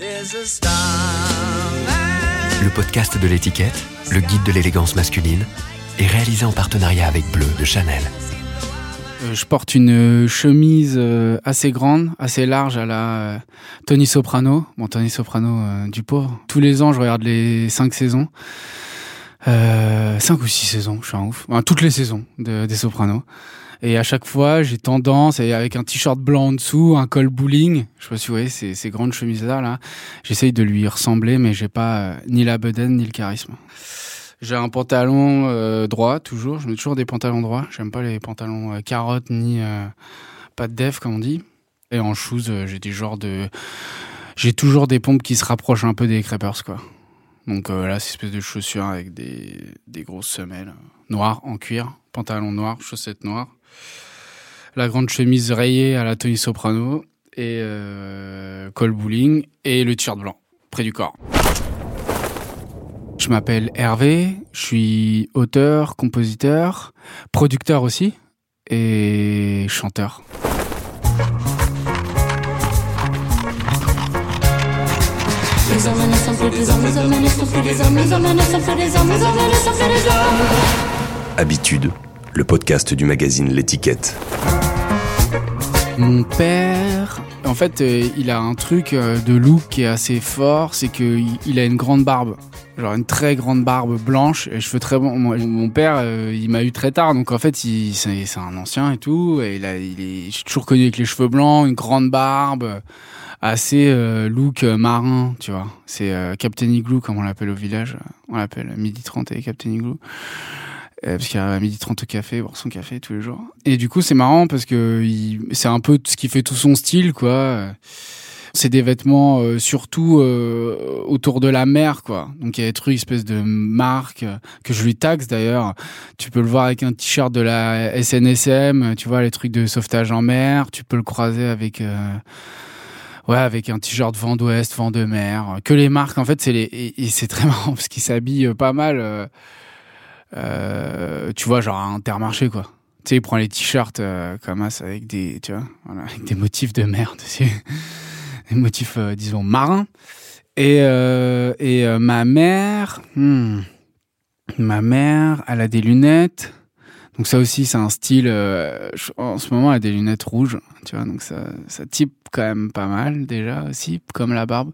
Le podcast de l'étiquette, le guide de l'élégance masculine, est réalisé en partenariat avec Bleu de Chanel. Euh, je porte une chemise euh, assez grande, assez large à la euh, Tony Soprano. Bon, Tony Soprano du pauvre. Tous les ans, je regarde les cinq saisons. Euh, cinq ou six saisons, je suis un ouf. Enfin, toutes les saisons de, des Sopranos. Et à chaque fois, j'ai tendance, avec un t-shirt blanc en dessous, un col bowling, je sais pas si vous voyez ces, grandes chemises-là, là, j'essaye de lui ressembler, mais j'ai pas ni la bedaine ni le charisme. J'ai un pantalon euh, droit, toujours. Je mets toujours des pantalons droits. J'aime pas les pantalons euh, carottes ni euh, pas de def, comme on dit. Et en shoes, j'ai des genres de. J'ai toujours des pompes qui se rapprochent un peu des crepers, quoi. Donc là, c'est espèce de chaussures avec des, des grosses semelles noires en cuir, pantalon noir, chaussettes noires. La grande chemise rayée à la Tony Soprano et col bowling et le t-shirt blanc près du corps. Je m'appelle Hervé, je suis auteur, compositeur, producteur aussi et chanteur. Habitude, le podcast du magazine L'étiquette. Mon père, en fait, euh, il a un truc euh, de look qui est assez fort, c'est qu'il a une grande barbe genre une très grande barbe blanche et cheveux très bons. Mon, père, euh, il m'a eu très tard, donc en fait, c'est un ancien et tout. Et toujours connu avec les cheveux blancs, une grande barbe, assez look marin, tu vois. C'est Captain Igloo, comme on l'appelle au village. On l'appelle Midi 30 et Captain Igloo. Parce qu'il y a midi 30 au café, boire son café tous les jours. Et du coup, c'est marrant parce que c'est un peu ce qui fait tout son style, quoi. C'est des vêtements euh, surtout euh, autour de la mer, quoi. Donc il y a des trucs, espèce de marque euh, que je lui taxe d'ailleurs. Tu peux le voir avec un t-shirt de la SNSM, tu vois les trucs de sauvetage en mer. Tu peux le croiser avec ouais avec un t-shirt vent d'ouest, vent de mer. Que les marques, en fait, c'est les et, c'est très marrant parce qu'ils s'habillent pas mal. Tu vois, genre à Intermarché, quoi. Tu sais, il prend les t-shirts comme ça avec des, tu vois, avec des motifs de mer dessus des motifs, euh, disons, marins. Et, euh, et euh, ma mère, hmm, ma mère, elle a des lunettes. Donc ça aussi, c'est un style. en ce moment, elle a des lunettes rouges, tu vois. Donc ça, ça type quand même pas mal déjà aussi, comme la barbe.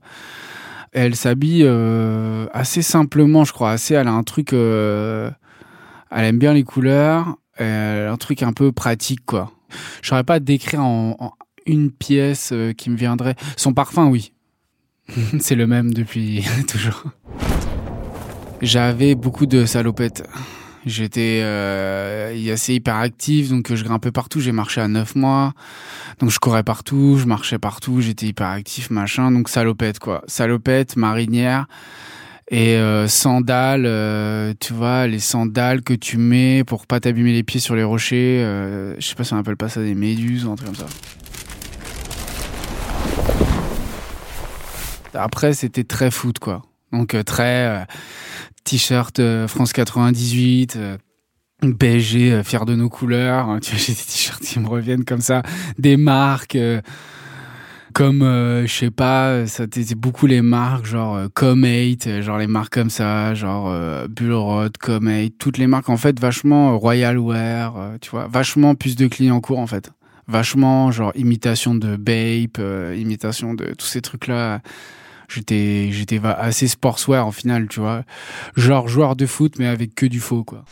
Elle s'habille assez simplement, je crois. Assez, elle a un truc. elle aime bien les couleurs. Elle a un truc un peu pratique, quoi. Je saurais pas décrire en, en une pièce euh, qui me viendrait. Son parfum, oui. C'est le même depuis toujours. J'avais beaucoup de salopettes. J'étais euh, assez hyperactif, donc je grimpais partout. J'ai marché à 9 mois, donc je courais partout, je marchais partout, j'étais hyperactif, machin. Donc salopette quoi, salopette, marinière et euh, sandales. Euh, tu vois, les sandales que tu mets pour pas t'abîmer les pieds sur les rochers. je sais pas si on appelle pas ça des méduses ou un truc comme ça. Après, c'était très foot, quoi. Donc, euh, très euh, t-shirt euh, France 98, PSG, fier de nos couleurs. Tu vois, j'ai des t-shirts qui me reviennent comme ça. Des marques comme je sais pas ça c'était beaucoup les marques genre euh, Comate genre les marques comme ça genre euh, Bullrod Comate toutes les marques en fait vachement Royal Wear tu vois vachement plus de clients court en fait vachement genre imitation de Bape imitation de tous ces trucs là J'étais, j'étais assez sportswear en final, tu vois. Genre joueur de foot, mais avec que du faux, quoi.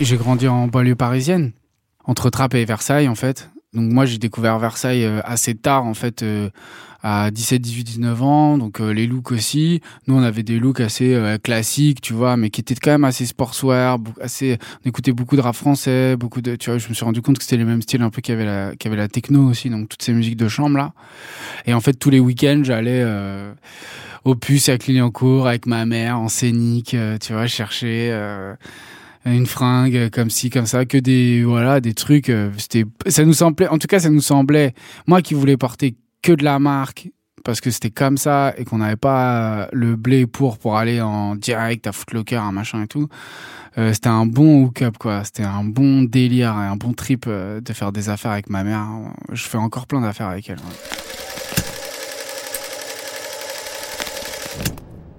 J'ai grandi en banlieue parisienne, entre Trappes et Versailles, en fait. Donc moi, j'ai découvert Versailles euh, assez tard, en fait, euh, à 17, 18, 19 ans, donc euh, les looks aussi. Nous, on avait des looks assez euh, classiques, tu vois, mais qui étaient quand même assez sportswear, assez. On écoutait beaucoup de rap français, beaucoup de. Tu vois, je me suis rendu compte que c'était les mêmes styles un peu qu'il y avait la, qu'il la techno aussi, donc toutes ces musiques de chambre là. Et en fait, tous les week-ends, j'allais euh, au puce à Clignancourt avec ma mère en scénique, tu vois, chercher une fringue comme ci comme ça que des voilà des trucs c'était ça nous semblait en tout cas ça nous semblait moi qui voulais porter que de la marque, parce que c'était comme ça et qu'on n'avait pas le blé pour pour aller en direct à Footlocker, un machin et tout. Euh, c'était un bon hook-up quoi. C'était un bon délire un bon trip euh, de faire des affaires avec ma mère. Je fais encore plein d'affaires avec elle.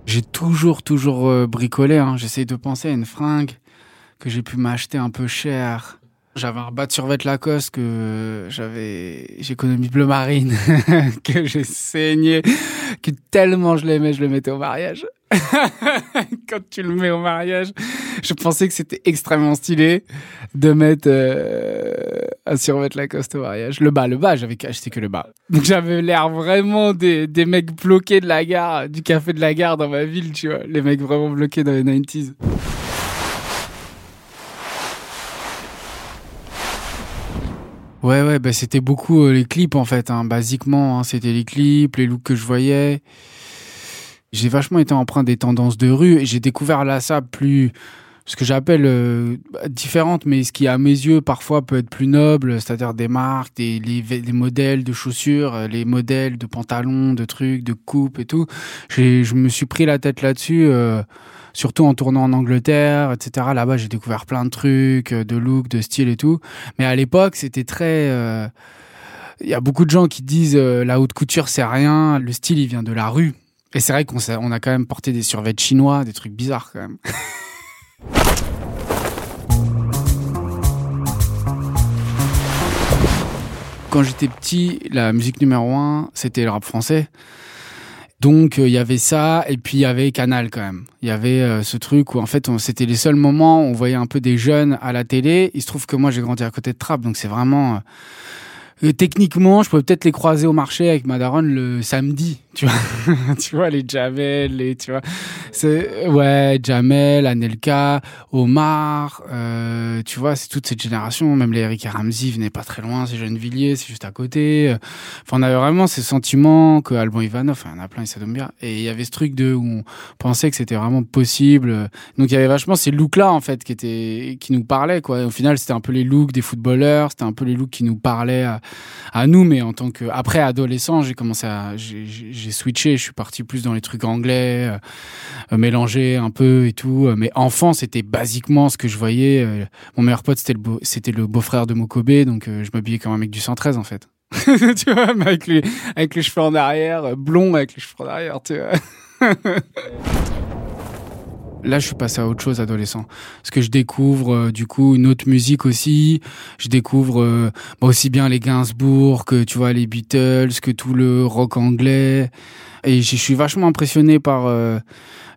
J'ai toujours, toujours euh, bricolé. Hein. J'essaye de penser à une fringue que j'ai pu m'acheter un peu cher. J'avais un bas de survêt Lacoste que j'avais, j'ai économisé bleu marine, que j'ai saigné, que tellement je l'aimais, je le mettais au mariage. Quand tu le mets au mariage, je pensais que c'était extrêmement stylé de mettre euh, un survêt Lacoste au mariage. Le bas, le bas, j'avais acheté que le bas. Donc j'avais l'air vraiment des mecs bloqués de la gare, du café de la gare dans ma ville, tu vois. Les mecs vraiment bloqués dans les 90s. Ouais, ouais, bah, c'était beaucoup euh, les clips en fait, hein, basiquement. Hein, c'était les clips, les looks que je voyais. J'ai vachement été empreint des tendances de rue et j'ai découvert là ça plus ce que j'appelle euh, différente, mais ce qui à mes yeux parfois peut être plus noble, c'est-à-dire des marques, des les, les, modèles de chaussures, euh, les modèles de pantalons, de trucs, de coupes et tout. Je me suis pris la tête là-dessus. Surtout en tournant en Angleterre, etc. Là-bas, j'ai découvert plein de trucs, euh, de look, de style et tout. Mais à l'époque, c'était très... Euh, il y a beaucoup de gens qui disent euh, la haute couture, c'est rien. Le style, il vient de la rue. Et c'est vrai qu'on on a quand même porté des survêtements chinois, des trucs bizarres quand même. Quand j'étais petit, la musique numéro un, c'était le rap français. Donc euh, il y avait ça et puis il y avait Canal quand même. Il y avait euh, ce truc où en fait c'était les seuls moments où on voyait un peu des jeunes à la télé. Il se trouve que moi j'ai grandi à côté de Trappes donc c'est vraiment euh, techniquement, je pouvais peut-être les croiser au marché avec ma le samedi, tu vois. tu vois, les Jamel, les, tu vois. C'est, ouais, Jamel, Anelka, Omar, euh, tu vois, c'est toute cette génération. Même les Eric Ramsey venaient pas très loin, c'est Gennevilliers, c'est juste à côté. Enfin, on avait vraiment ces sentiments que Alban Ivanov, il y en a plein, il s'adonne bien. Et il y avait ce truc de, où on pensait que c'était vraiment possible. Donc il y avait vachement ces looks-là, en fait, qui étaient, qui nous parlaient, quoi. au final, c'était un peu les looks des footballeurs, c'était un peu les looks qui nous parlaient à, à nous, mais en tant que après adolescent, j'ai commencé à j'ai switché, je suis parti plus dans les trucs anglais, euh, euh, mélanger un peu et tout. Mais enfant, c'était basiquement ce que je voyais. Euh, mon meilleur pote, c'était le beau, c'était le beau-frère de Mokobé, donc je m'habillais comme un mec du 113 en fait. tu vois, avec les avec les cheveux en arrière, blond avec les cheveux en arrière, tu vois. là, je suis passé à autre chose adolescent. Parce que je découvre euh, du coup une autre musique aussi. Je découvre euh, bah, aussi bien les Gainsbourg que tu vois les Beatles, que tout le rock anglais. Et je suis vachement impressionné par euh,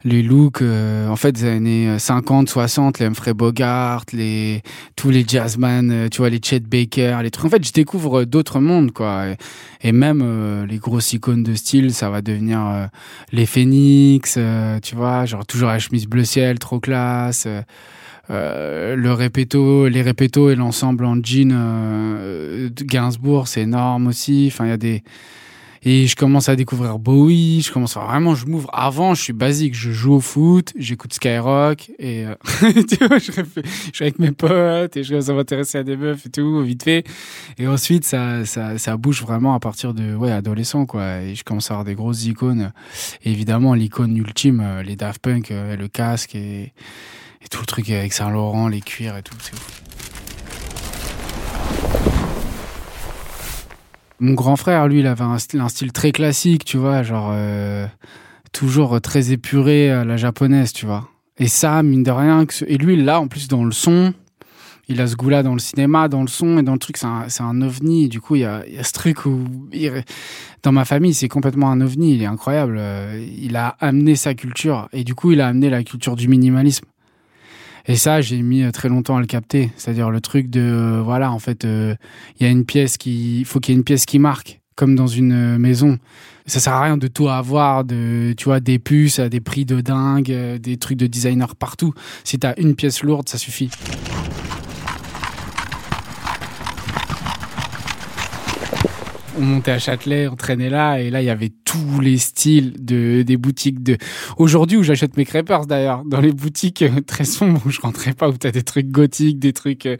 les looks, euh, en fait, des années 50, 60, les Humphrey Bogart, les, tous les jazzman, euh, tu vois, les Chet Baker, les trucs. En fait, je découvre d'autres mondes, quoi. Et, même euh, les grosses icônes de style, ça va devenir les Phoenix, tu vois, genre toujours la chemise bleu ciel, trop classe. le répéto, les répétos et l'ensemble en jean de Gainsbourg, c'est énorme aussi. Enfin, il y a des et je commence à découvrir Bowie, je commence à vraiment, je m'ouvre. Avant, je suis basique, je joue au foot, j'écoute Skyrock et euh, je, suis avec mes potes et je commence à m'intéresser à des meufs et tout, vite fait. Et ensuite, ça, ça, ça bouge vraiment à partir de, ouais, adolescent, quoi. Et je commence à avoir des grosses icônes. Évidemment, l'icône ultime, euh, les Daft Punk, euh, le casque et, tout le truc avec Saint-Laurent, les cuirs et tout, c'est. Mon grand frère, lui, il avait un style, très classique, tu vois, genre euh, toujours très épuré à la japonaise, tu vois. Et ça, mine de rien, que et lui, là, en plus, dans le son, il a ce goût-là dans le cinéma, dans le son et dans le truc, c'est un, un, ovni. du coup, il y a, y a, ce truc où, dans ma famille, c'est complètement un ovni. Il est incroyable. Il a amené sa culture et du coup, il a amené la culture du minimalisme. Et ça, j'ai mis euh, très longtemps à le capter. C'est-à-dire le truc de, euh, voilà, en fait, euh, il y a une pièce qui, faut qu'il y ait une pièce qui marque, comme dans une maison. Ça sert à rien de tout avoir, de, tu vois, des puces à des prix de dingue, des trucs de designer partout. Si t'as une pièce lourde, ça suffit. On montait à Châtelet, on traînait là, et là, il y avait tous les styles de, des boutiques de, aujourd'hui, où j'achète mes crêpeurs d'ailleurs, dans les boutiques euh, très sombres où je rentrais pas, où t'as des trucs gothiques, des trucs, euh,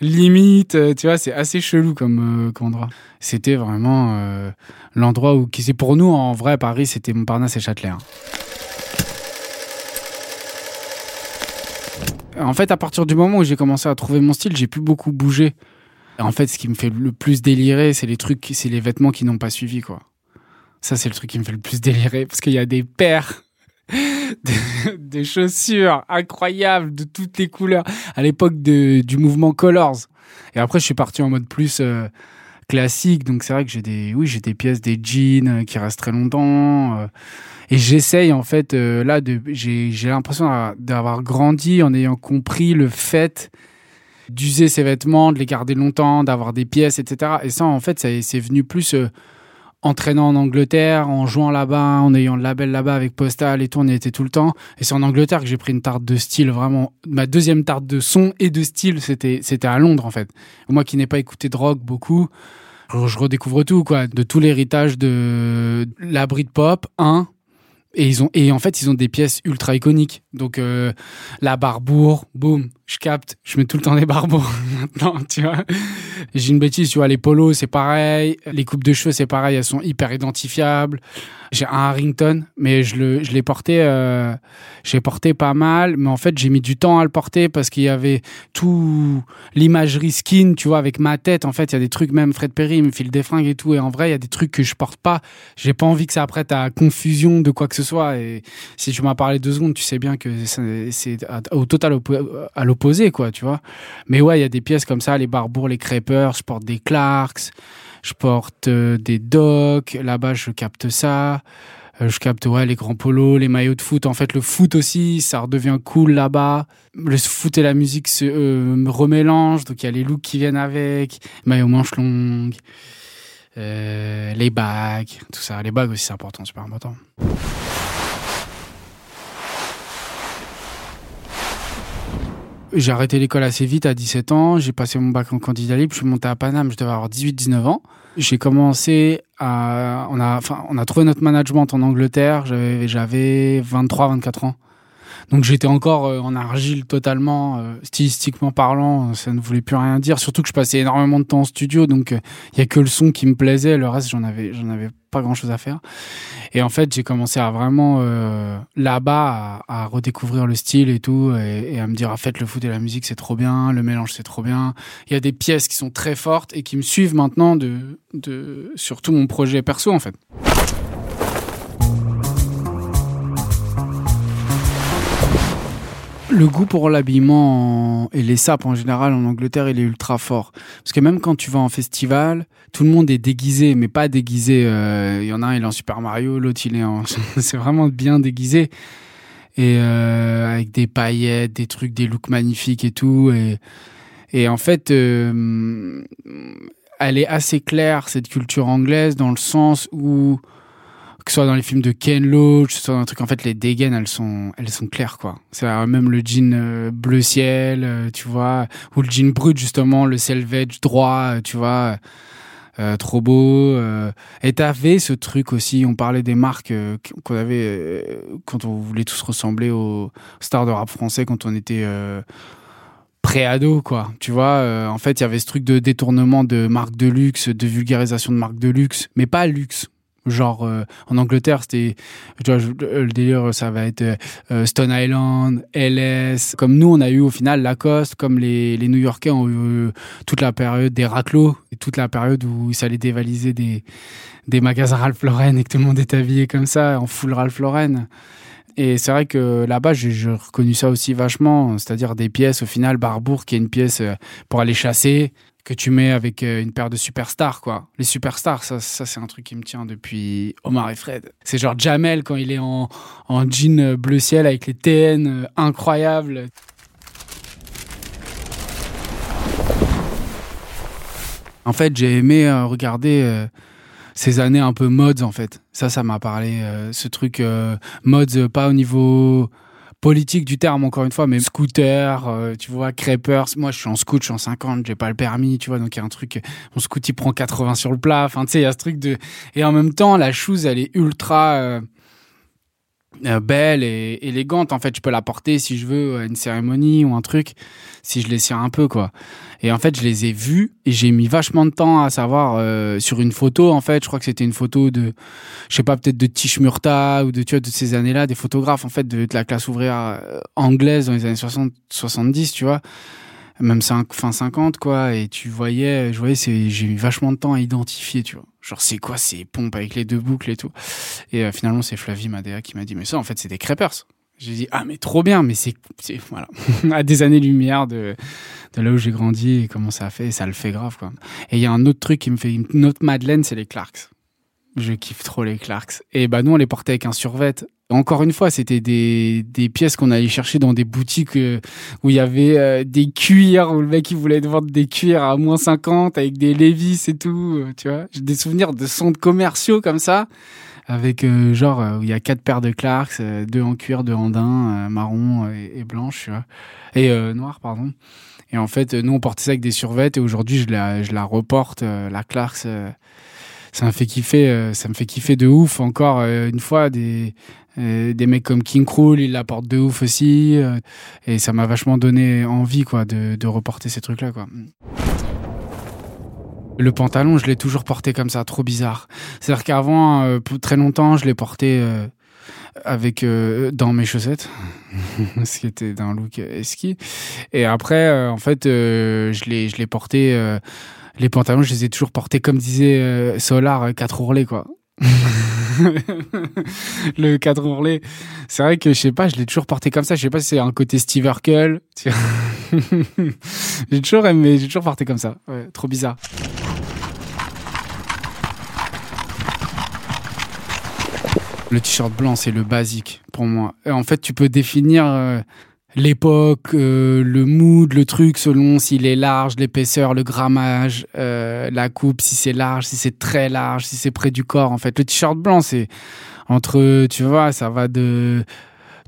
limite, euh, tu vois, c'est assez chelou comme, endroit. C'était vraiment l'endroit où, qui c'est pour nous, en vrai, Paris, c'était Montparnasse et Châtelet. hein. En fait, à partir du moment où j'ai commencé à trouver mon style, j'ai plus beaucoup bougé. En fait, ce qui me fait le plus délirer, c'est les trucs, c'est les vêtements qui n'ont pas suivi, quoi. Ça, c'est le truc qui me fait le plus délirer, parce qu'il y a des paires de, de chaussures incroyables de toutes les couleurs à l'époque du mouvement Colors. Et après, je suis parti en mode plus euh, classique, donc c'est vrai que j'ai des, oui, j'ai des pièces, des jeans euh, qui restent très longtemps. euh, et j'essaye en fait là, j'ai, l'impression d'avoir grandi en ayant compris le fait d'user ses vêtements, de les garder longtemps, d'avoir des pièces, etc. Et ça, en fait, c'est venu plus euh, entraînant en Angleterre, en jouant là-bas, en ayant le label là-bas avec Postal et tout, on y était tout le temps. Et c'est en Angleterre que j'ai pris une tarte de style, vraiment. Ma deuxième tarte de son et de style, c'était, c'était à Londres, en fait. Moi qui n'ai pas écouté de rock beaucoup, je je redécouvre tout, quoi. De tout l'héritage de la Britpop, un. Et ils ont, et en fait, ils ont des pièces ultra iconiques. Donc, euh, la Barbour, boum, je capte, je mets tout le temps des Barbours maintenant, tu vois. J'ai une bêtise, tu vois, les polos, c'est pareil. Les coupes de cheveux, c'est pareil, elles sont hyper identifiables. J'ai un Harrington, mais je le, je l'ai porté, euh, j'ai porté pas mal, mais en fait, j'ai mis du temps à le porter parce qu'il y avait tout l'imagerie skin, tu vois, avec ma tête. En fait, il y a des trucs, même Fred Perry, il me file des fringues et tout. Et en vrai, il y a des trucs que je porte pas. J'ai pas envie que ça prête à confusion de quoi que ce soit. Et si tu m'as parlé deux secondes, tu sais bien que c'est- au total à l'opposé, quoi, tu vois. Mais ouais, il y a des pièces comme ça, les barbours, les crêpeurs, je porte des Clarks, je porte euh, des docks, là-bas je capte ça. Euh, je capte ouais les grands polos, les maillots de foot. En fait, le foot aussi, ça redevient cool là-bas. Le foot et la musique se euh, remélangent, donc il y a les looks qui viennent avec, maillots manches longues, euh, les bagues, tout ça. Les bagues aussi, c'est important, super important. J'ai arrêté l'école assez vite à 17 ans. J'ai passé mon bac en candidat libre. Je suis monté à Paname. Je devais avoir 18-19 ans. J'ai commencé à, on a, enfin, on a trouvé notre management en Angleterre. J'avais, j'avais 23-24 ans. Donc j'étais encore euh, en argile totalement, euh, stylistiquement parlant, ça ne voulait plus rien dire. Surtout que je passais énormément de temps en studio, donc il y a que le son qui me plaisait. Le reste, j'en avais, j'en avais pas grand chose à faire. Et en fait, j'ai commencé à vraiment euh, là-bas à, redécouvrir le style et tout, et, à me dire en fait le foot et la musique c'est trop bien, le mélange c'est trop bien. Il y a des pièces qui sont très fortes et qui me suivent maintenant de, de sur tout mon projet perso en fait. Le goût pour l'habillement en- et les sapes en général en Angleterre, il est ultra fort. Parce que même quand tu vas en festival, tout le monde est déguisé, mais pas déguisé. euh, Il y en a un, il est en Super Mario, l'autre, il est en. C'est vraiment bien déguisé. Et euh, avec des paillettes, des trucs, des looks magnifiques et tout. Et, et en fait, euh, elle est assez claire, cette culture anglaise, dans le sens où que ce soit dans les films de Ken Loach, que ce soit dans un truc, en fait, les dégaines, elles sont, elles sont claires, quoi. C'est euh, même le jean euh, bleu ciel, euh, tu vois, ou le jean brut, justement, le selvage droit, tu vois, euh, trop beau. euh. Et t'avais ce truc aussi, on parlait des marques qu'on avait quand on voulait tous ressembler aux stars de rap français quand on était pré-ado, quoi. Tu vois, en fait, il y avait ce truc de détournement de marques de luxe, de vulgarisation de marques de luxe, mais pas luxe. Genre euh, en Angleterre, c'était tu vois, le délire, ça va être euh, Stone Island, LS. Comme nous, on a eu au final Lacoste, comme les, les New-Yorkais ont eu euh, toute la période des raclos et toute la période où il s'allait dévaliser des, des magasins Ralph Lauren et que tout le monde est habillé comme ça, en full Ralph Lauren. Et c'est vrai que là-bas, j'ai j'ai reconnu ça aussi vachement, c'est-à-dire des pièces au final, Barbour, qui est une pièce euh, pour aller chasser, que tu mets avec euh, une paire de superstars, quoi. Les superstars, ça, ça c'est un truc qui me tient depuis Omar et Fred. C'est genre Jamel quand il est en, en jean euh, bleu ciel avec les TN euh, incroyables. En fait, j'ai aimé regarder ces années un peu mods, en fait. Ça, ça m'a parlé. ce truc mods, pas au niveau politique du terme, encore une fois, mais scooter, euh, tu vois, crêpeurs. Moi, je suis en scoot, je suis en 50, j'ai pas le permis, tu vois, donc il y a un truc, mon scoot, il prend 80 sur le plat. Enfin, tu sais, il y a ce truc de... Et en même temps, la chose, elle est ultra... euh, belle et élégante. En fait, je peux la porter si je veux à une cérémonie ou un truc, si je les sers un peu, quoi. Et en fait, je les ai vus et j'ai mis vachement de temps à savoir euh, sur une photo. En fait, je crois que c'était une photo de, je sais pas, peut-être de Tish Murta ou de tu vois de ces années-là, des photographes en fait de, de la classe ouvrière euh, anglaise dans les années 60, 70, tu vois même fin 50 quoi et tu voyais je voyais j'ai eu vachement de temps à identifier tu vois. Genre c'est quoi ces pompes avec les deux boucles et tout. Et euh, finalement c'est Flavie Madea qui m'a dit mais ça en fait c'est des crêpers j'ai dit ah mais trop bien mais c'est voilà. À des années lumière de de là où j'ai grandi et comment ça a fait ça le fait grave quoi. Et il y a un autre truc qui me fait une autre Madeleine c'est les Clarks. Je kiffe trop les Clarks. Et bah nous on les portait avec un survêt. Encore une fois, c'était des, des pièces qu'on allait chercher dans des boutiques euh, où il y avait euh, des cuirs, où le mec il voulait vendre des cuirs à moins 50 avec des Levis et tout, euh, tu vois. J'ai des souvenirs de centres commerciaux comme ça, avec genre où il y a quatre paires de Clarks, deux en cuir, deux en daim, marron et, et, blanche, tu vois. Et noir, pardon. Et en fait, nous on portait ça avec des survêtes et aujourd'hui je la, je la reporte, la Clarks ça me fait kiffer, ça me fait kiffer de ouf. Encore une fois, des euh, des mecs comme King Krul, ils l'apportent de ouf aussi, et ça m'a vachement donné envie quoi de, de reporter ces trucs là quoi. Le pantalon, je l'ai toujours porté comme ça, trop bizarre. C'est-à-dire qu'avant, pour très longtemps, je l'ai porté avec dans mes chaussettes, ce qui était d'un look ski. Et après, en fait, je l'ai je l'ai porté les pantalons, je les ai toujours portés comme disait euh, Solar, 4 euh, ourlets, quoi. le 4 ourlets. C'est vrai que je sais pas, je l'ai toujours porté comme ça. Je sais pas si c'est un côté Steve Urkel. j'ai toujours aimé, j'ai toujours porté comme ça. Ouais, trop bizarre. Le t-shirt blanc, c'est le basique pour moi. En fait, tu peux définir euh, l'époque, euh, le mood, le truc selon s'il est large, l'épaisseur, le grammage, euh, la coupe, si c'est large, si c'est très large, si c'est près du corps. En fait, le t-shirt blanc, c'est entre, tu vois, ça va de,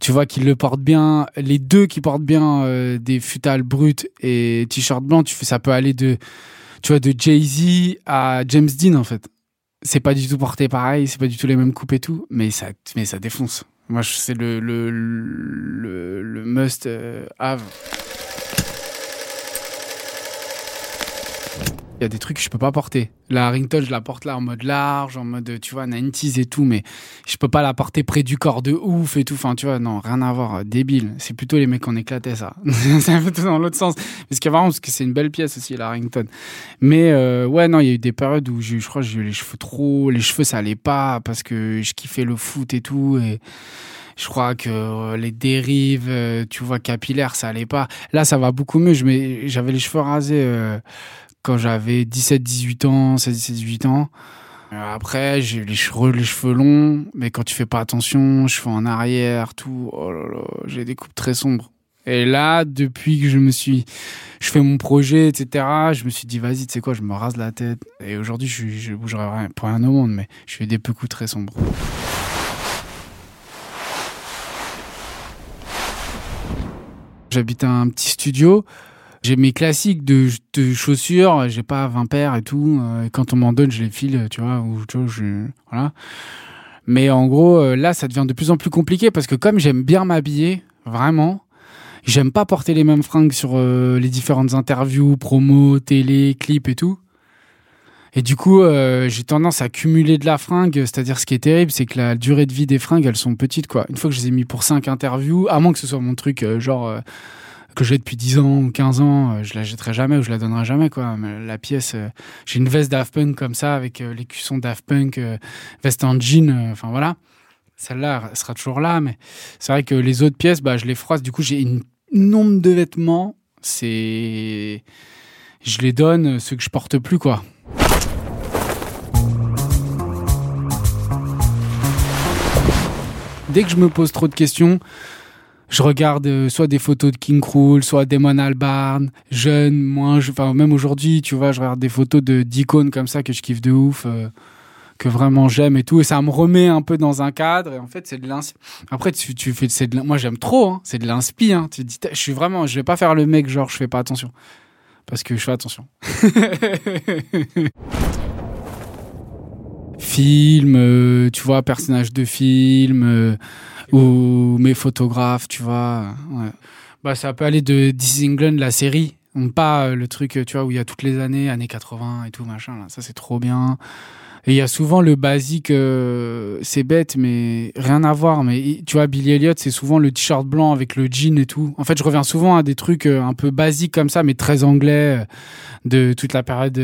tu vois qu'il le porte bien, les deux qui portent bien euh, des futales brutes et t-shirt blanc, tu ça peut aller de, tu vois, de Jay Z à James Dean en fait. C'est pas du tout porté pareil, c'est pas du tout les mêmes coupes et tout, mais ça, mais ça défonce. Moi, c'est le, le, le, le, must euh, have. Il y a des trucs que je peux pas porter. La Harrington, je la porte là en mode large, en mode, tu vois, 90s et tout, mais je peux pas la porter près du corps de ouf et tout. Enfin, tu vois, non, rien à voir, débile. C'est plutôt les mecs qui en éclataient, ça. c'est un peu dans l'autre sens. Parce que vraiment, parce que c'est une belle pièce aussi, la Harrington. Mais, euh, ouais, non, il y a eu des périodes où je crois que j'ai eu les cheveux trop, les cheveux, ça allait pas parce que je kiffais le foot et tout. Et, je crois que euh, les dérives, euh, tu vois, capillaires, ça allait pas. Là, ça va beaucoup mieux. J'avais les cheveux rasés euh, quand j'avais 17, 18 ans, 16, 17, 18 ans. Après, j'ai les cheveux, les cheveux longs, mais quand tu fais pas attention, cheveux en arrière, tout, oh là là, j'ai des coupes très sombres. Et là, depuis que je me suis, je fais mon projet, etc., je me suis dit, vas-y, tu sais quoi, je me rase la tête. Et aujourd'hui, je, je bougerai rien, pour rien au monde, mais je fais des peu coups très sombres. J'habite un petit studio. J'ai mes classiques de, chaussures. J'ai pas 20 paires et tout. Euh, quand on m'en donne, je les file, tu vois. Ou, tu vois je, voilà. Mais en gros, euh, là, ça devient de plus en plus compliqué parce que comme j'aime bien m'habiller, vraiment, j'aime pas porter les mêmes fringues sur euh, les différentes interviews, promos, télé, clips et tout. Et du coup, j'ai tendance à cumuler de la fringue. C'est-à-dire, ce qui est terrible, c'est que la durée de vie des fringues, elles sont petites, quoi. Une fois que je les ai mis pour 5 interviews, à moins que ce soit mon truc, genre, que j'ai depuis 10 ans ou 15 ans, je la jetterai jamais ou je la donnerai jamais, quoi. La pièce, j'ai une veste Daft Punk comme ça, avec les cuissons Daft Punk, veste en jean, enfin voilà. Celle-là, elle sera toujours là, mais c'est vrai que les autres pièces, bah, je les froisse. Du coup, j'ai une nombre de vêtements, c'est. Je les donne, ceux que je porte plus, quoi. dès que je me pose trop de questions, je regarde euh, soit des photos de King Krul, soit Damon Albarn, jeune, moins, enfin même aujourd'hui, tu vois, je regarde des photos de d'icônes comme ça que je kiffe de ouf, euh, que vraiment j'aime et tout, et ça me remet un peu dans un cadre. Et en fait, c'est de l'inspi. Après, tu, fais, c'est de, moi j'aime trop, hein, c'est de l'inspi. Hein. Tu dis, je suis vraiment, je vais pas faire le mec genre je fais pas attention, parce que je fais attention. film, euh, tu vois, personnage de film, ou mes photographes, tu vois. Ouais. Bah, ça peut aller de This England, la série, pas le truc, tu vois, où il y a toutes les années, années 80 et tout, machin, là. Ça, c'est trop bien. Et il y a souvent le basique, euh, c'est bête, mais rien à voir. Mais tu vois, Billy Elliot, c'est souvent le t-shirt blanc avec le jean et tout. En fait, je reviens souvent à des trucs euh, un peu basiques comme ça, mais très anglais, euh, de toute la période,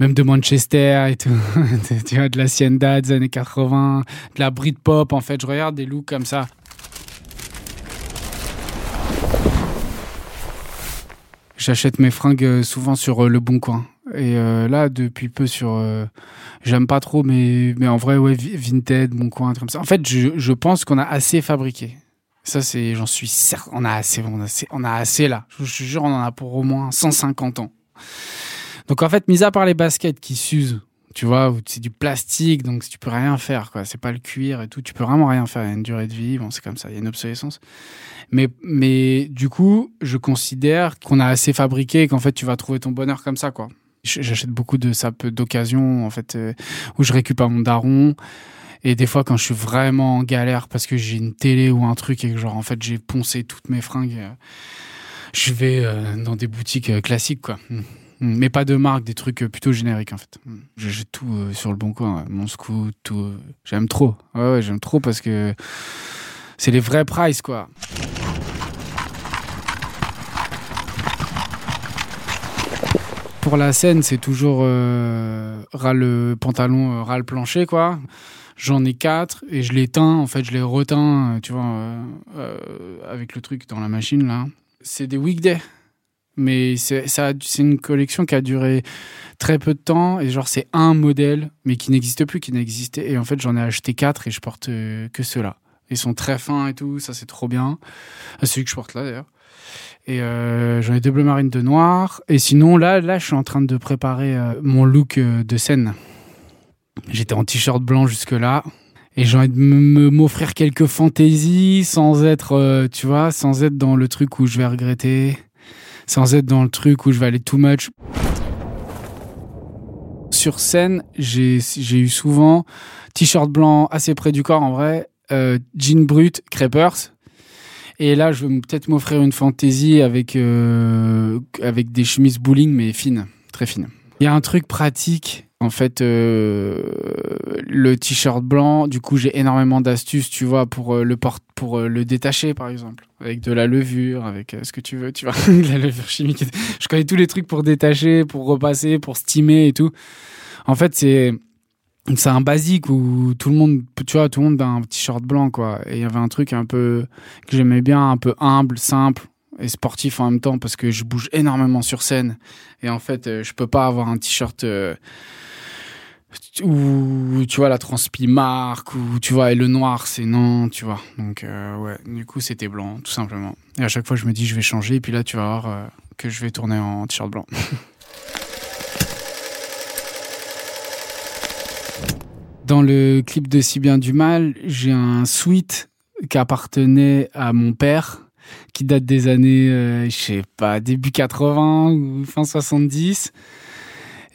même de Manchester et tout. tu vois, de la Sienda des années 80, de la Britpop. En fait, je regarde des looks comme ça. J'achète mes fringues souvent sur Le Bon Coin. Et euh, là, depuis peu sur, euh, j'aime pas trop, mais mais en vrai, ouais, Vinted, Bon Coin, comme ça. En fait, je, je pense qu'on a assez fabriqué. Ça, c'est, j'en suis certain. On a assez, on a assez, on a assez là. Je, je jure, on en a pour au moins 150 ans. Donc en fait, mis à part les baskets qui s'usent, tu vois, c'est du plastique, donc tu peux rien faire, quoi. C'est pas le cuir et tout, tu peux vraiment rien faire. Il y a une durée de vie, bon, c'est comme ça, il y a une obsolescence. Mais, mais du coup, je considère qu'on a assez fabriqué et qu'en fait, tu vas trouver ton bonheur comme ça, quoi. J'achète beaucoup de sapes d'occasion, en fait, euh, où je récupère mon daron. Et des fois, quand je suis vraiment en galère parce que j'ai une télé ou un truc et que, genre, en fait, j'ai poncé toutes mes fringues, euh, je vais euh, dans des boutiques classiques, quoi. Mm. Mm. Mais pas de marque, des trucs plutôt génériques, en fait. Mm. J'ai tout sur le bon coin, mon scoot, tout. J'aime trop. Ouais, ouais, j'aime trop parce que c'est les vrais prices, quoi. pour la scène, c'est toujours euh, ras le pantalon, euh, ras le plancher, quoi. J'en ai quatre et je les teins. En fait, je les reteins, euh, tu vois, euh, avec le truc dans la machine là. C'est des weekdays, mais c'est une collection qui a duré très peu de temps et genre c'est un modèle, mais qui n'existe plus, qui n'existait. Et en fait, j'en ai acheté quatre et je porte que ceux-là. Ils sont très fins et tout, ça c'est trop bien. Celui que je porte là d'ailleurs. Et euh, j'en ai deux bleu marine, de noir. Et sinon, là, là, je suis en train de préparer euh, mon look euh, de scène. J'étais en t-shirt blanc jusque-là. Et j'ai envie de m'offrir quelques fantaisies sans être, tu vois, sans être dans le truc où je vais regretter. Sans être dans le truc où je vais aller too much. Sur scène, j'ai eu souvent t-shirt blanc assez près du corps en vrai, jean brut, crepers et là, je vais peut-être m'offrir une fantaisie avec, euh, avec des chemises bowling, mais fines, très fines. Il y a un truc pratique. En fait, euh, le t-shirt blanc, du coup, j'ai énormément d'astuces, tu vois, pour euh, le pour le détacher, par exemple, avec de la levure, avec ce que tu veux, tu vois, de la levure chimique. Je connais tous les trucs pour détacher, pour repasser, pour steamer et tout. En fait, c'est c'est un basique où tout le monde, tu vois, tout le monde a un t-shirt blanc, quoi. Et il y avait un truc un peu que j'aimais bien, un peu humble, simple et sportif en même temps parce que je bouge énormément sur scène. Et en fait, euh, je peux pas avoir un t-shirt euh, où, tu vois, la transpi marque ou, tu vois, et le noir, c'est non, tu vois. Donc, euh, ouais, du coup, c'était blanc, tout simplement. Et à chaque fois, je me dis, je vais changer. Et puis là, tu vas voir que je vais tourner en t-shirt blanc. Dans le clip de Si bien du mal, j'ai un suite qui appartenait à mon père, qui date des années, euh, je sais pas, début 80 ou fin 70.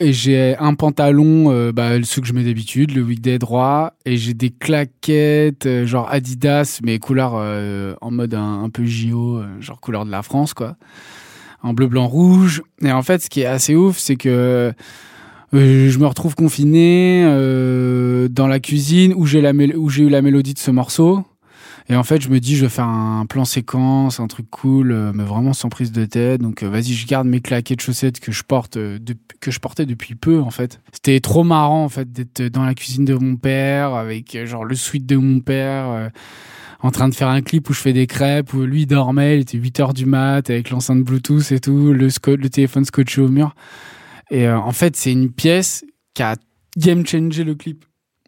Et j'ai un pantalon, euh, bah, ce que je mets d'habitude, le weekday droit. Et j'ai des claquettes, euh, genre Adidas, mais couleur en mode un, un peu JO, genre couleur de la France, quoi. En bleu, blanc, rouge. Et en fait, ce qui est assez ouf, c'est que euh, je me retrouve confiné euh, dans la cuisine où j'ai eu la mélodie de ce morceau. Et en fait, je me dis, je vais faire un plan séquence, un truc cool, euh, mais vraiment sans prise de tête. Donc, vas-y, je garde mes claquettes chaussettes que je porte, que je portais depuis peu, en fait. C'était trop marrant, en fait, d'être dans la cuisine de mon père, avec genre le suite de mon père, en train de faire un clip où je fais des crêpes, où lui dormait, il était 8 heures du mat, avec l'enceinte Bluetooth et tout, le, le téléphone scotché au mur. Et euh, en fait, c'est une pièce qui a game changé le clip.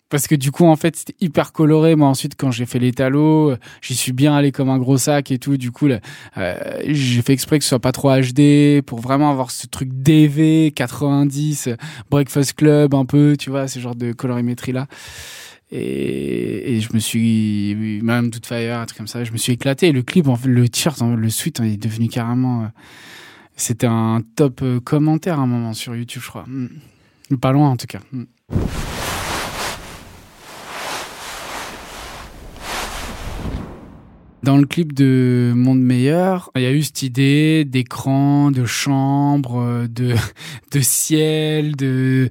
Parce que du coup, en fait, c'était hyper coloré. Moi, ensuite, quand j'ai fait les talos, euh, j'y suis bien allé comme un gros sac et tout. Du coup, euh, j'ai fait exprès que ce soit pas trop HD pour vraiment avoir ce truc DV 90, Breakfast Club un peu, tu vois, ce genre de colorimétrie là. Et, je me suis, même toute fire, un truc comme ça, je me suis éclaté. Le clip, le t-shirt, le suite, est devenu carrément c'était un top euh, commentaire à un moment sur YouTube, je crois. Hmm. Pas loin en tout cas. Dans le clip de Monde Meilleur, il y a eu cette idée d'écran, de chambre, de, de ciel, de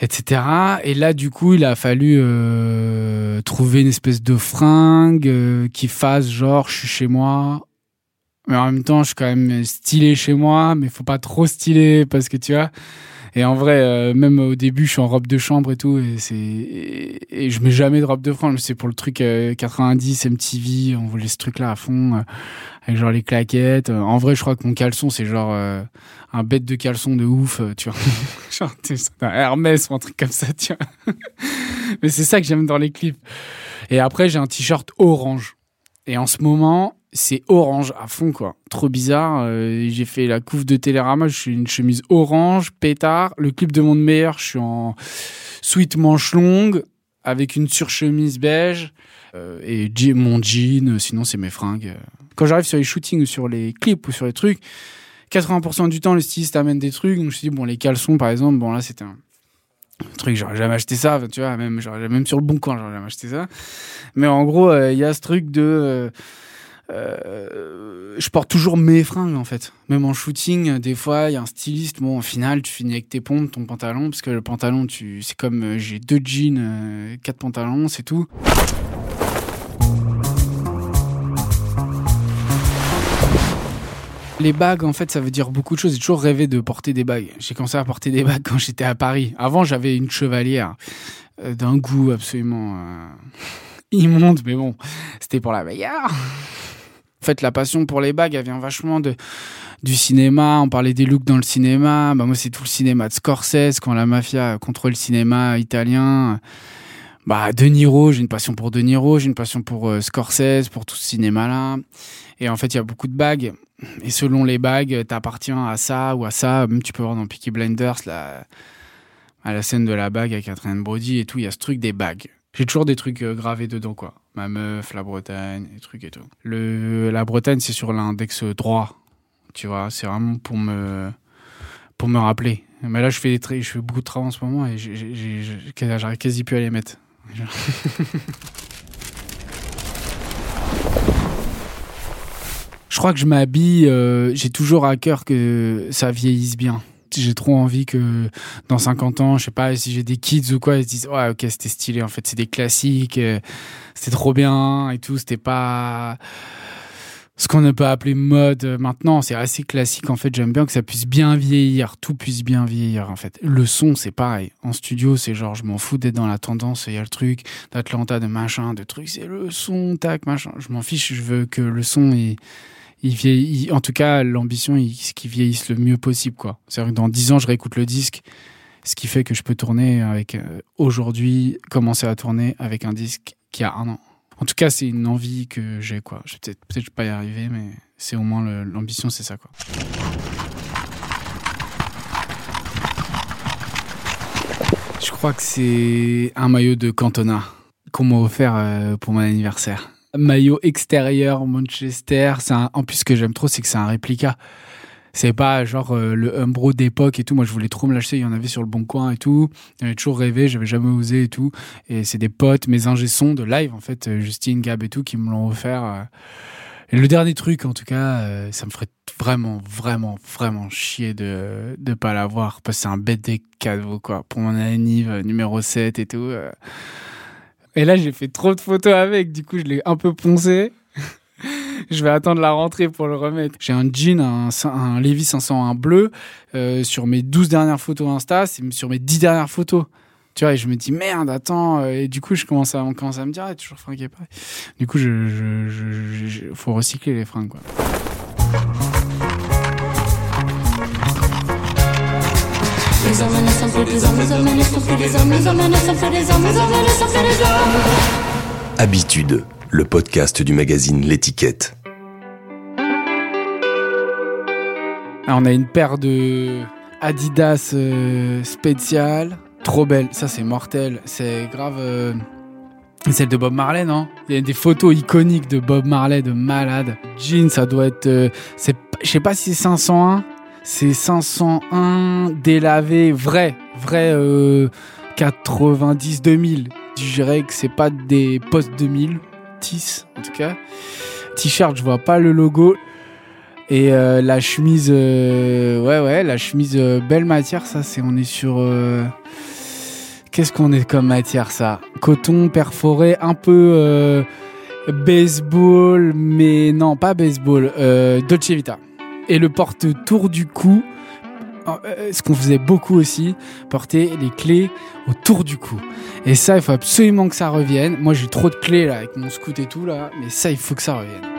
etc. Et là, du coup, il a fallu euh, trouver une espèce de fringue euh, qui fasse genre, je suis chez moi. Mais en même temps, je suis quand même stylé chez moi, mais faut pas trop stylé parce que tu vois. Et en vrai, euh, même au début, je suis en robe de chambre et tout, et c'est et, je mets jamais de robe de chambre. C'est pour le truc 90 MTV, on voulait ce truc-là à fond, avec genre les claquettes. En vrai, je crois que mon caleçon, c'est genre un bête de caleçon de ouf, euh, tu vois. Genre, un Hermès ou un truc comme ça, tu vois. Mais c'est ça que j'aime dans les clips. Et après, j'ai un t-shirt orange. Et en ce moment, c'est orange à fond, quoi. Trop bizarre. Euh, j'ai fait la couve de Télérama, je suis une chemise orange, pétard. Le clip de Monde Meilleur, je suis en sweat manche longue, avec une surchemise beige. Euh, et mon jean, sinon c'est mes fringues. Quand j'arrive sur les shootings ou sur les clips ou sur les trucs, 80% du temps, le styliste amène des trucs. Donc, je me suis dit, bon, les caleçons, par exemple, bon, là, c'était un truc, j'aurais jamais acheté ça, tu vois, même, sur le bon coin, j'aurais jamais acheté ça. Mais en gros, euh, il y a ce truc de, euh, euh, je porte toujours mes fringues, en fait. Même en shooting, des fois, il y a un styliste, bon, au final, tu finis avec tes pompes, ton pantalon, parce que le pantalon, tu, c'est comme, j'ai deux jeans, quatre pantalons, c'est tout. Les bagues, en fait, ça veut dire beaucoup de choses. J'ai toujours rêvé de porter des bagues. J'ai commencé à porter des bagues quand j'étais à Paris. Avant, j'avais une chevalière euh, d'un goût absolument euh, immonde, mais bon, c'était pour la meilleure. Fait, la passion pour les bagues, elle vient vachement de du cinéma. On parlait des looks dans le cinéma. Bah, moi, c'est tout le cinéma de Scorsese quand la mafia contrôle le cinéma italien. Bah, De Niro, j'ai une passion pour De Niro, j'ai une passion pour euh, Scorsese, pour tout ce cinéma-là. Et en fait, il y a beaucoup de bagues. Et selon les bagues, t'appartiens à ça ou à ça. Tu peux voir dans Peaky Blinders la, à la scène de la bague avec Catherine Brody et tout, il y a ce truc des bagues. J'ai toujours des trucs euh, gravés dedans, quoi. Ma meuf, la Bretagne, des trucs et tout. Le, la Bretagne, c'est sur l'index droit. Tu vois, c'est vraiment pour me, pour me rappeler. Mais là, je fais, des je fais beaucoup de travail en ce moment et j'arrive quasi plus à les mettre. Je crois que je m'habille, euh, j'ai toujours à cœur que ça vieillisse bien. J'ai trop envie que dans 50 ans, je sais pas si j'ai des kids ou quoi, ils se disent ouais ok c'était stylé en fait c'est des classiques, euh, c'était trop bien et tout, c'était pas ce qu'on ne peut appeler mode maintenant, c'est assez classique en fait. J'aime bien que ça puisse bien vieillir, tout puisse bien vieillir en fait. Le son, c'est pareil. En studio, c'est genre, je m'en fous d'être dans la tendance. Il y a le truc d'Atlanta, de machin, de trucs. C'est le son, tac, machin. Je m'en fiche. Je veux que le son, il, en tout cas, l'ambition, c'est qu'il vieillisse le mieux possible, quoi. C'est-à-dire que dans dix ans, je réécoute le disque, ce qui fait que je peux tourner avec, euh, aujourd'hui, commencer à tourner avec un disque qui a un an. En tout cas, c'est une envie que j'ai, quoi. Je vais peut-être, peut-être pas y arriver, mais c'est au moins l'ambition, c'est ça, quoi. Je crois que c'est un maillot de Cantona qu'on m'a offert euh, pour mon anniversaire maillot extérieur Manchester. C'est en plus, ce que j'aime trop, c'est que c'est un réplica. C'est pas genre euh, le Umbro d'époque et tout. Moi, je voulais trop me l'acheter. Il y en avait sur le bon coin et tout. J'avais toujours rêvé, j'avais jamais osé et tout. Et c'est des potes, mes ingé sons de live, en fait, euh, Justine, Gab et tout, qui me l'ont offert. Euh. Et le dernier truc, en tout cas, ça me ferait vraiment, vraiment, vraiment chier de de pas l'avoir parce que c'est un bête des cadeaux, quoi. Pour mon anniv numéro 7 et tout. Et là, j'ai fait trop de photos avec, du coup, je l'ai un peu poncé. je vais attendre la rentrée pour le remettre. J'ai un jean, un, un Levi 501 bleu. Euh, sur mes 12 dernières photos Insta, c'est sur mes 10 dernières photos. Tu vois, et je me dis merde, attends. Euh, et du coup, je commence à, on commence à me dire, ah, toujours fringué pareil. Du coup, je, faut recycler les fringues, quoi. Habitude, le podcast du magazine L'étiquette. on a une paire de Adidas euh, spéciales, trop belle. Ça, c'est mortel. C'est grave. Euh, celle de Bob Marley, non? Il y a des photos iconiques de Bob Marley de malade. Jean, ça doit être. Euh, c'est, je sais pas si c'est 501 c'est 501 délavé vrai, vrai 90 2000. Je dirais que c'est pas des post 2000. Tisse, en tout cas. T-shirt, je vois pas le logo. Et euh, la chemise, euh, ouais, ouais, la chemise, euh, belle matière, ça, c'est, on est sur. Qu'est-ce qu'on est comme matière, ça? Coton perforé, un peu baseball, mais non, pas baseball, Dolce Vita. Et le porte-tour du cou, ce qu'on faisait beaucoup aussi, porter les clés autour du cou. Et ça, il faut absolument que ça revienne. Moi, j'ai trop de clés là avec mon scout et tout là, mais ça, il faut que ça revienne.